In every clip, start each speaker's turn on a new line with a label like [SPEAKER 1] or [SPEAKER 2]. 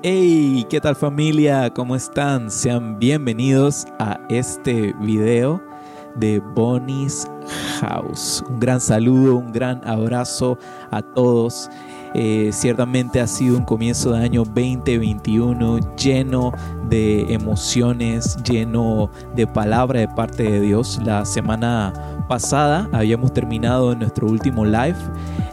[SPEAKER 1] Hey, ¿qué tal familia? ¿Cómo están? Sean bienvenidos a este video de Bonnie's House. Un gran saludo, un gran abrazo a todos. Eh, ciertamente ha sido un comienzo de año 2021 lleno de emociones, lleno de palabra de parte de Dios. La semana pasada habíamos terminado nuestro último live,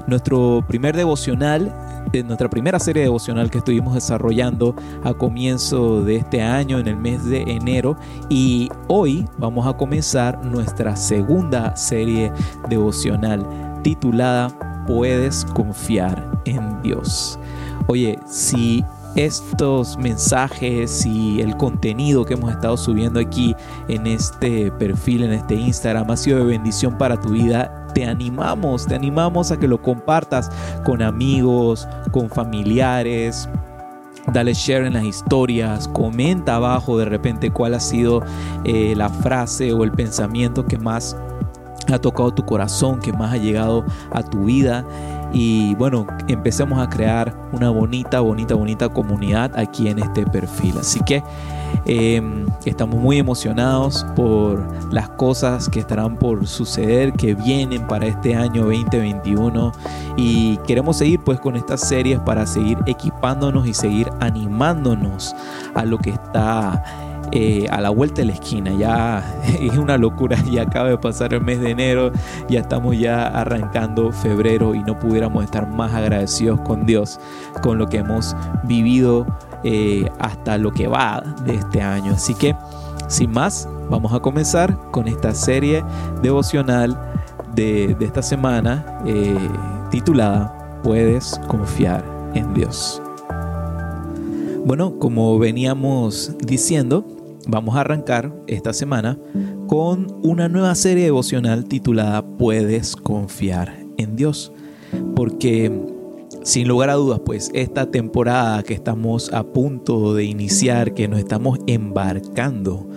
[SPEAKER 1] nuestro primer devocional de nuestra primera serie devocional que estuvimos desarrollando a comienzo de este año, en el mes de enero. Y hoy vamos a comenzar nuestra segunda serie devocional titulada Puedes confiar en Dios. Oye, si estos mensajes y el contenido que hemos estado subiendo aquí en este perfil, en este Instagram, ha sido de bendición para tu vida te animamos, te animamos a que lo compartas con amigos, con familiares. Dale share en las historias, comenta abajo de repente cuál ha sido eh, la frase o el pensamiento que más ha tocado tu corazón, que más ha llegado a tu vida y bueno, empecemos a crear una bonita, bonita, bonita comunidad aquí en este perfil. Así que em, estamos muy emocionados por las cosas que estarán por suceder, que vienen para este año 2021 y queremos seguir pues con estas series para seguir equipándonos y seguir animándonos a lo que está eh, a la vuelta de la esquina. Ya es una locura, ya acaba de pasar el mes de enero, ya estamos ya arrancando febrero y no pudiéramos estar más agradecidos con Dios, con lo que hemos vivido eh, hasta lo que va de este año. Así que, sin más, vamos a comenzar con esta serie devocional de, esta semana eh, titulada Puedes confiar en Dios. Bueno, como veníamos diciendo, vamos a arrancar esta semana con una nueva serie devocional titulada Puedes confiar en Dios. Porque sin lugar a dudas, pues esta temporada que estamos a punto de iniciar, que nos estamos embarcando,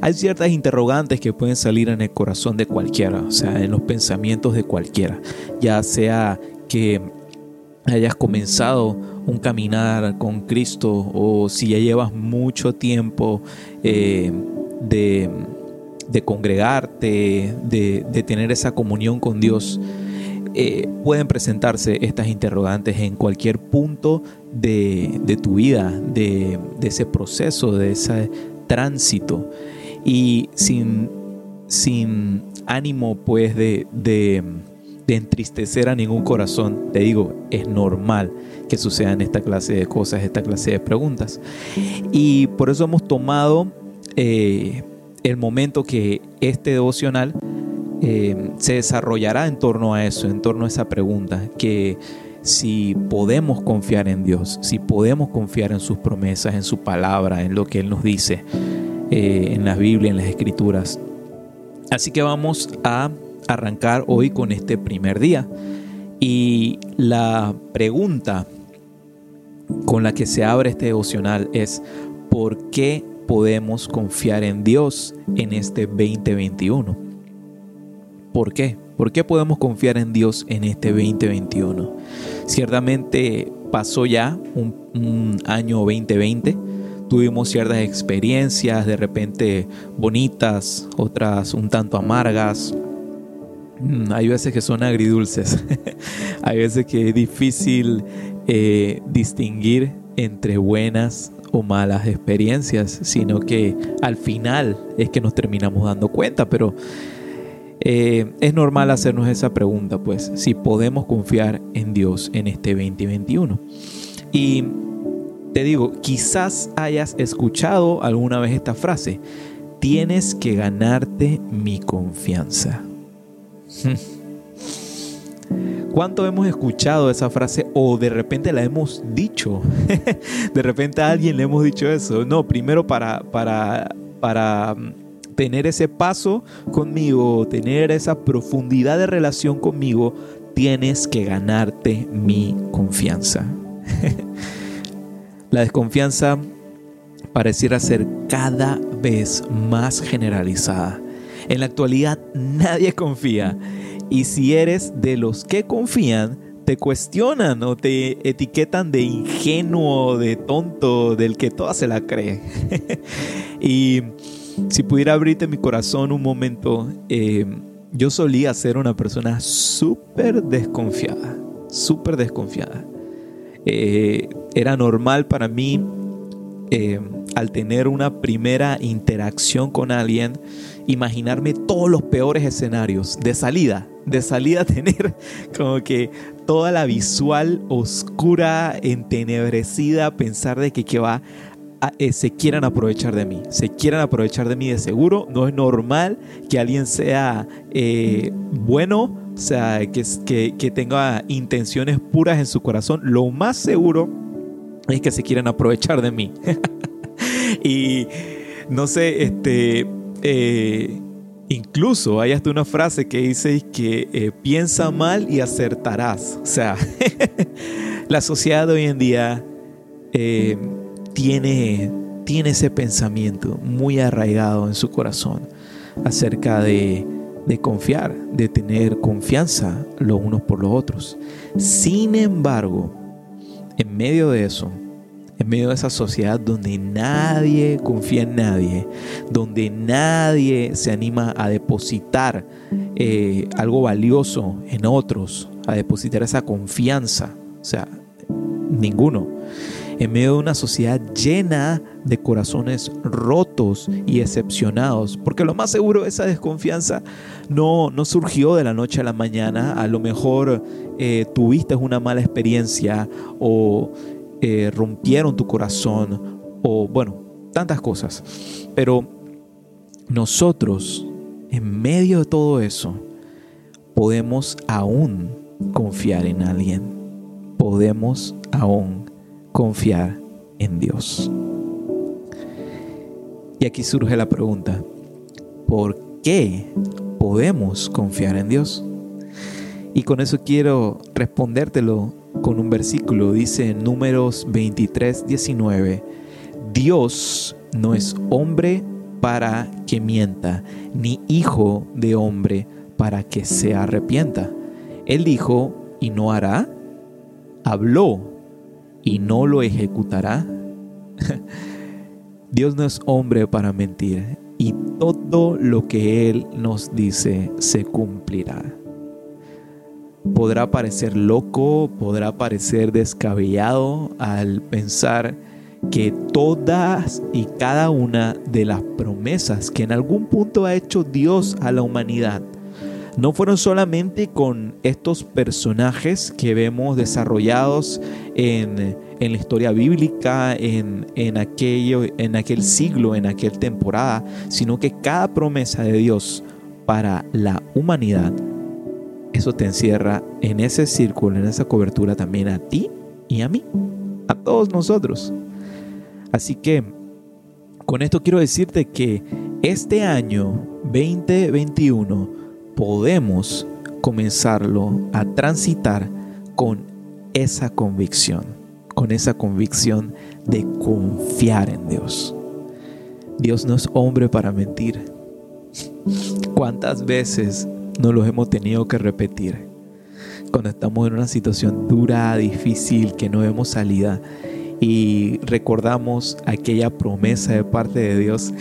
[SPEAKER 1] hay ciertas interrogantes que pueden salir en el corazón de cualquiera, o sea, en los pensamientos de cualquiera, ya sea que hayas comenzado un caminar con Cristo o si ya llevas mucho tiempo eh, de, congregarte, de, tener esa comunión con Dios, eh, pueden presentarse estas interrogantes en cualquier punto de, tu vida, de, ese proceso, de ese tránsito. Y sin, sin ánimo pues de de entristecer a ningún corazón. Te digo, es normal que sucedan esta clase de cosas, esta clase de preguntas. Y por eso hemos tomado eh, el momento que este devocional eh, se desarrollará en torno a eso, en torno a esa pregunta, que si podemos confiar en Dios, si podemos confiar en sus promesas, en su palabra, en lo que Él nos dice, eh, en la Biblia, en las Escrituras. Así que vamos a arrancar hoy con este primer día. Y la pregunta con la que se abre este devocional es, ¿por qué podemos confiar en Dios en este 2021? ¿Por qué? ¿Por qué podemos confiar en Dios en este 2021? Ciertamente pasó ya un, un año 2020 tuvimos ciertas experiencias de repente bonitas, otras un tanto amargas, hay veces que son agridulces, hay veces que es difícil eh, distinguir entre buenas o malas experiencias, sino que al final es que nos terminamos dando cuenta, pero eh, es normal hacernos esa pregunta, pues, si podemos confiar en Dios en este 2021. Y te digo, quizás hayas escuchado alguna vez esta frase, tienes que ganarte mi confianza. ¿Cuánto hemos escuchado esa frase o de repente la hemos dicho? de repente a alguien le hemos dicho eso. No, primero para, para, para mm, tener ese paso conmigo, tener esa profundidad de relación conmigo, tienes que ganarte mi confianza. la desconfianza pareciera ser cada vez más generalizada. En la actualidad nadie confía y si eres de los que confían, te cuestionan o te etiquetan de ingenuo, de tonto, del que toda se la cree. y si pudiera abrirte mi corazón un momento, eh, yo solía ser una persona súper desconfiada, súper desconfiada. Eh, era normal para mí eh, al tener una primera interacción con alguien, imaginarme todos los peores escenarios de salida, de salida tener como que toda la visual oscura, entenebrecida, pensar de que, va eh, se quieran aprovechar de mí, se quieran aprovechar de mí de seguro. No es normal que alguien sea eh, bueno, o sea, que, que, que tenga intenciones puras en su corazón. Lo más seguro es que se quieran aprovechar de mí. y no sé, este, eh, incluso hay hasta una frase que dice que piensa mal y acertarás. O sea, la sociedad hoy en día tiene, tiene ese pensamiento muy arraigado en su corazón acerca de, de confiar, de tener confianza los unos por los otros. Sin embargo, en medio de eso, en medio de esa sociedad donde nadie confía en nadie, donde nadie se anima a depositar eh, algo valioso en otros, a depositar esa confianza, o sea, ninguno. En medio de una sociedad llena de corazones rotos y excepcionados, porque lo más seguro esa desconfianza no, no surgió de la noche a la mañana, a lo mejor eh, tuviste una mala experiencia o eh, rompieron tu corazón o bueno, tantas cosas, pero nosotros en medio de todo eso podemos aún confiar en alguien, podemos aún confiar en Dios. Y aquí surge la pregunta, ¿por qué podemos confiar en Dios? Y con eso quiero respondértelo con un versículo. Dice en Números 23, 19, Dios no es hombre para que mienta, ni hijo de hombre para que se arrepienta. Él dijo, y no hará, habló y no lo ejecutará? Dios no es hombre para mentir y todo lo que Él nos dice se cumplirá. Podrá parecer loco, podrá parecer descabellado al pensar que todas y cada una de las promesas que en algún punto ha hecho Dios a la humanidad no fueron solamente con estos personajes que vemos desarrollados en, la historia bíblica, en, aquello, en aquel siglo, en aquella temporada, sino que cada promesa de Dios para la humanidad, eso te encierra en ese círculo, en esa cobertura también a ti y a mí, a todos nosotros. Así que con esto quiero decirte que este año 2021 podemos comenzarlo a transitar con esa convicción, con esa convicción de confiar en Dios. Dios no es hombre para mentir. ¿Cuántas veces no los hemos tenido que repetir? Cuando estamos en una situación dura, difícil, que no vemos salida y recordamos aquella promesa de parte de Dios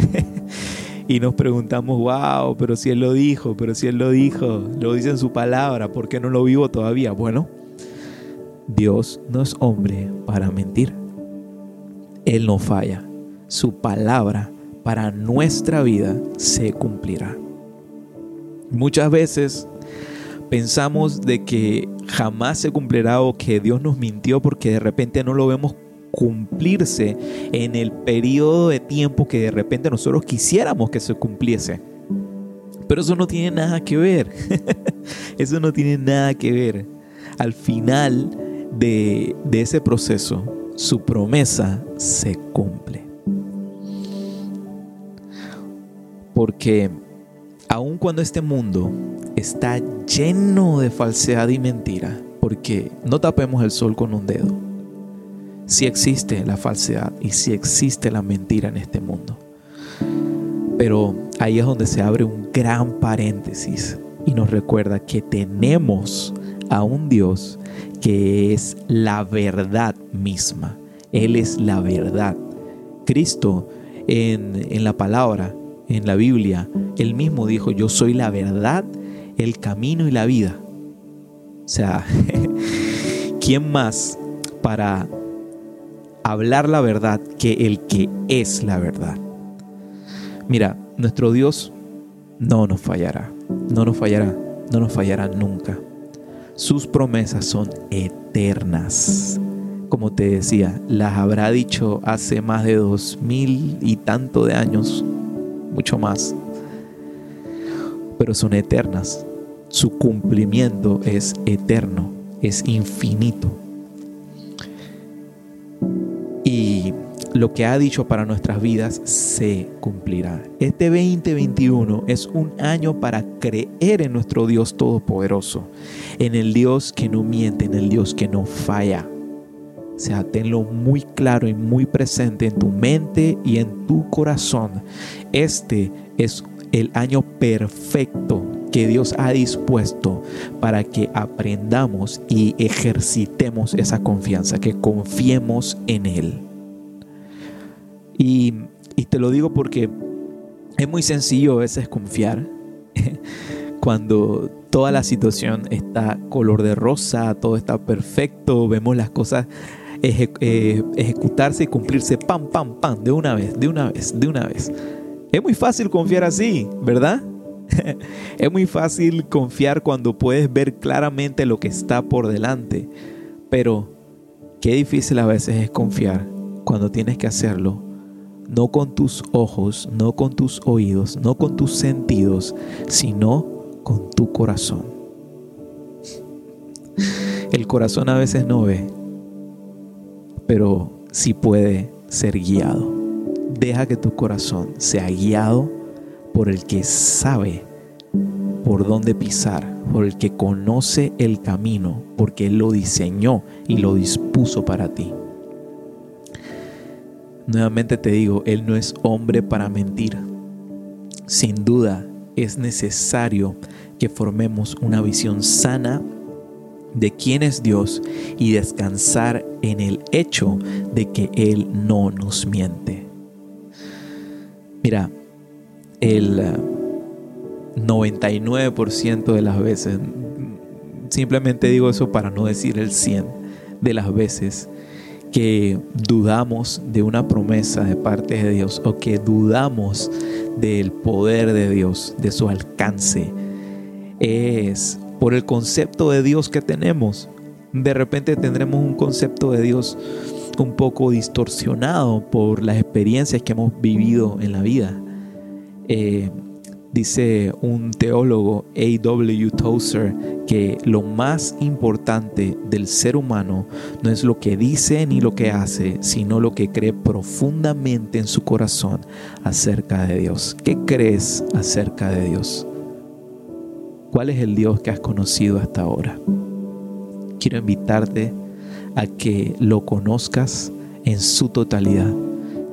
[SPEAKER 1] y nos preguntamos, wow, pero si Él lo dijo, pero si Él lo dijo, lo dice en su palabra, ¿por qué no lo vivo todavía? Bueno, Dios no es hombre para mentir. Él no falla. Su palabra para nuestra vida se cumplirá. Muchas veces pensamos de que jamás se cumplirá o que Dios nos mintió porque de repente no lo vemos cumplirse en el periodo de tiempo que de repente nosotros quisiéramos que se cumpliese. Pero eso no tiene nada que ver. eso no tiene nada que ver. Al final de, de ese proceso, su promesa se cumple. Porque aun cuando este mundo está lleno de falsedad y mentira, porque no tapemos el sol con un dedo, si existe la falsedad y si existe la mentira en este mundo. Pero ahí es donde se abre un gran paréntesis y nos recuerda que tenemos a un Dios que es la verdad misma. Él es la verdad. Cristo en, en la palabra, en la Biblia, él mismo dijo, yo soy la verdad, el camino y la vida. O sea, ¿quién más para hablar la verdad que el que es la verdad? Mira, nuestro Dios no nos fallará, no nos fallará, no nos fallará nunca. Sus promesas son eternas. Como te decía, las habrá dicho hace más de dos mil y tanto de años, mucho más. Pero son eternas. Su cumplimiento es eterno, es infinito. Y lo que ha dicho para nuestras vidas se cumplirá. Este 2021 es un año para creer en nuestro Dios Todopoderoso, en el Dios que no miente, en el Dios que no falla. O sea, tenlo muy claro y muy presente en tu mente y en tu corazón. Este es el año perfecto que Dios ha dispuesto para que aprendamos y ejercitemos esa confianza, que confiemos en Él. Y, te lo digo porque es muy sencillo a veces confiar cuando toda la situación está color de rosa, todo está perfecto, vemos las cosas eh, ejecutarse y cumplirse pam, pam, pam, de una vez, de una vez, de una vez. Es muy fácil confiar así, ¿verdad? es muy fácil confiar cuando puedes ver claramente lo que está por delante, pero qué difícil a veces es confiar cuando tienes que hacerlo no con tus ojos, no con tus oídos, no con tus sentidos, sino con tu corazón. El corazón a veces no ve, pero sí puede ser guiado. Deja que tu corazón sea guiado por el que sabe por dónde pisar, por el que conoce el camino, porque Él lo diseñó y lo dispuso para ti. Nuevamente te digo, Él no es hombre para mentir. Sin duda es necesario que formemos una visión sana de quién es Dios y descansar en el hecho de que Él no nos miente. Mira, el 99% de las veces, simplemente digo eso para no decir el 100 de las veces, que dudamos de una promesa de parte de Dios o que dudamos del poder de Dios, de su alcance, es por el concepto de Dios que tenemos. De repente tendremos un concepto de Dios un poco distorsionado por las experiencias que hemos vivido en la vida. Eh, Dice un teólogo, A.W. Tozer, que lo más importante del ser humano no es lo que dice ni lo que hace, sino lo que cree profundamente en su corazón acerca de Dios. ¿Qué crees acerca de Dios? ¿Cuál es el Dios que has conocido hasta ahora? Quiero invitarte a que lo conozcas en su totalidad,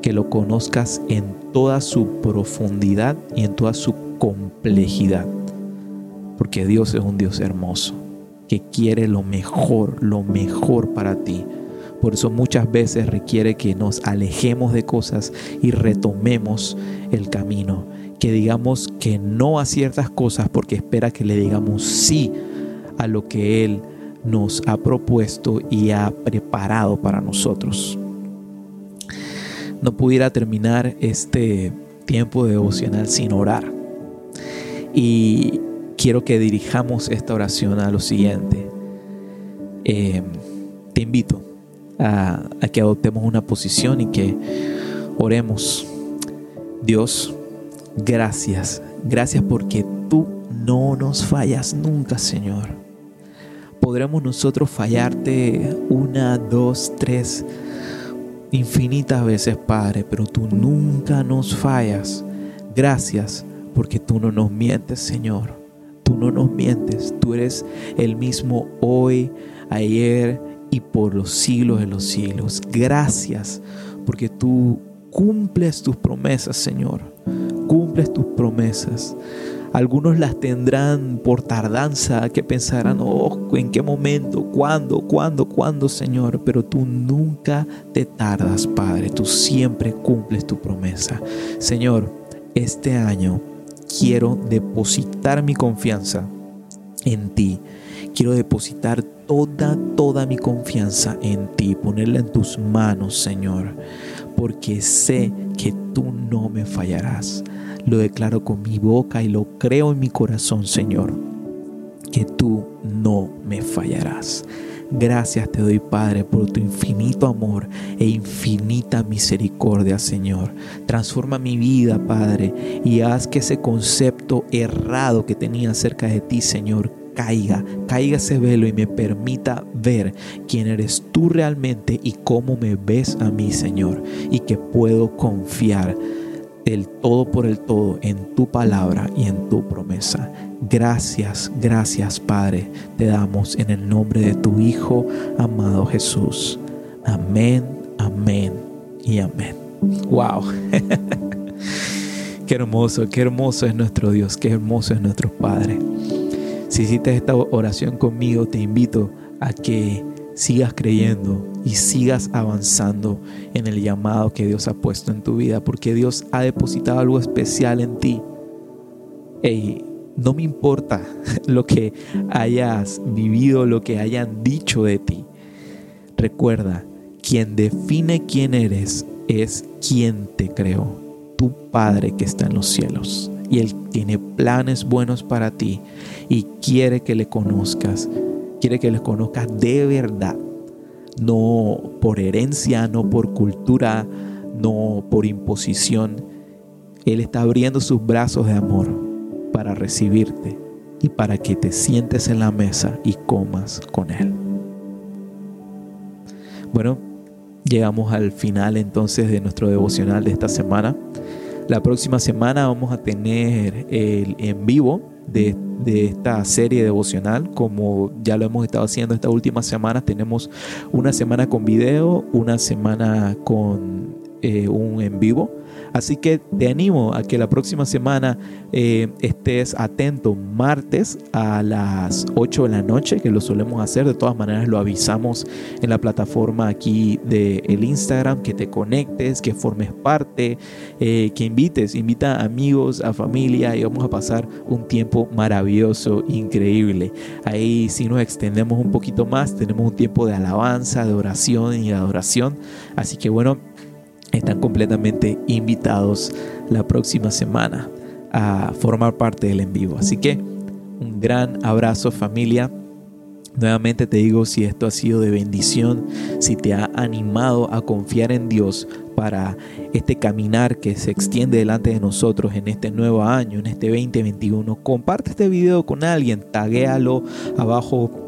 [SPEAKER 1] que lo conozcas en toda su profundidad y en toda su complejidad. Porque Dios es un Dios hermoso, que quiere lo mejor, lo mejor para ti. Por eso muchas veces requiere que nos alejemos de cosas y retomemos el camino. Que digamos que no a ciertas cosas porque espera que le digamos sí a lo que Él nos ha propuesto y ha preparado para nosotros. No pudiera terminar este tiempo devocional sin orar. Y quiero que dirijamos esta oración a lo siguiente. Eh, te invito a que adoptemos una posición y que oremos. Dios, gracias. Gracias porque tú no nos fallas nunca, Señor. Podremos nosotros fallarte una, dos, tres, infinitas veces, Padre, pero tú nunca nos fallas. Gracias porque tú no nos mientes, Señor. Tú no nos mientes. Tú eres el mismo hoy, ayer y por los siglos de los siglos. Gracias porque tú cumples tus promesas, Señor. Cumples tus promesas. Algunos las tendrán por tardanza, que pensarán, oh, ¿en qué momento? ¿Cuándo? ¿Cuándo? ¿Cuándo, Señor? Pero tú nunca te tardas, Padre. Tú siempre cumples tu promesa. Señor, este año quiero depositar mi confianza en ti. Quiero depositar toda, toda mi confianza en ti, ponerla en tus manos, Señor, porque sé que tú no me fallarás. Lo declaro con mi boca y lo creo en mi corazón, Señor, que tú no me fallarás. Gracias te doy, Padre, por tu infinito amor e infinita misericordia, Señor. Transforma mi vida, Padre, y haz que ese concepto errado que tenía acerca de ti, Señor, caiga, caiga ese velo y me permita ver quién eres tú realmente y cómo me ves a mí, Señor, y que puedo confiar del todo por el todo en tu palabra y en tu promesa. Gracias, gracias Padre, te damos en el nombre de tu Hijo amado Jesús. Amén, amén y amén. Wow. qué hermoso, qué hermoso es nuestro Dios, qué hermoso es nuestro Padre. Si hiciste esta oración conmigo, te invito a que sigas creyendo y sigas avanzando en el llamado que Dios ha puesto en tu vida, porque Dios ha depositado algo especial en ti. Y no me importa lo que hayas vivido, lo que hayan dicho de ti. Recuerda, quien define quién eres es quien te creó, tu Padre que está en los cielos y Él tiene planes buenos para ti y quiere que le conozcas, quiere que le conozcas de verdad, no por herencia, no por cultura, no por imposición. Él está abriendo sus brazos de amor para recibirte y para que te sientes en la mesa y comas con Él. Bueno, llegamos al final entonces de nuestro devocional de esta semana. La próxima semana vamos a tener el en vivo de, esta serie devocional, como ya lo hemos estado haciendo esta última semana. Tenemos una semana con video, una semana con eh, un en vivo. Así que te animo a que la próxima semana eh, estés atento martes a las 8 de la noche, que lo solemos hacer. De todas maneras, lo avisamos en la plataforma aquí de el Instagram, que te conectes, que formes parte, eh, que invites, invita a amigos, a familia y vamos a pasar un tiempo maravilloso, increíble. Ahí si nos extendemos un poquito más, tenemos un tiempo de alabanza, de oración y adoración. Así que bueno, están completamente invitados la próxima semana a formar parte del en vivo. Así que un gran abrazo familia. Nuevamente te digo si esto ha sido de bendición, si te ha animado a confiar en Dios para este caminar que se extiende delante de nosotros en este nuevo año, en este 2021, comparte este video con alguien, taguéalo abajo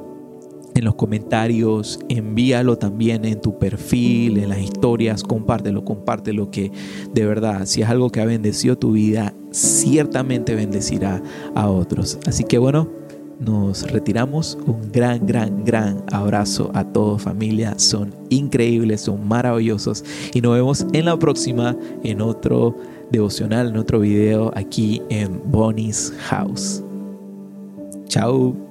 [SPEAKER 1] en los comentarios, envíalo también en tu perfil, en las historias, compártelo, compártelo que de verdad, si es algo que ha bendecido tu vida, ciertamente bendecirá a otros. Así que bueno, nos retiramos. Un gran, gran, gran abrazo a todos familia. Son increíbles, son maravillosos. Y nos vemos en la próxima, en otro devocional, en otro video aquí en Bonnie's House. Chao.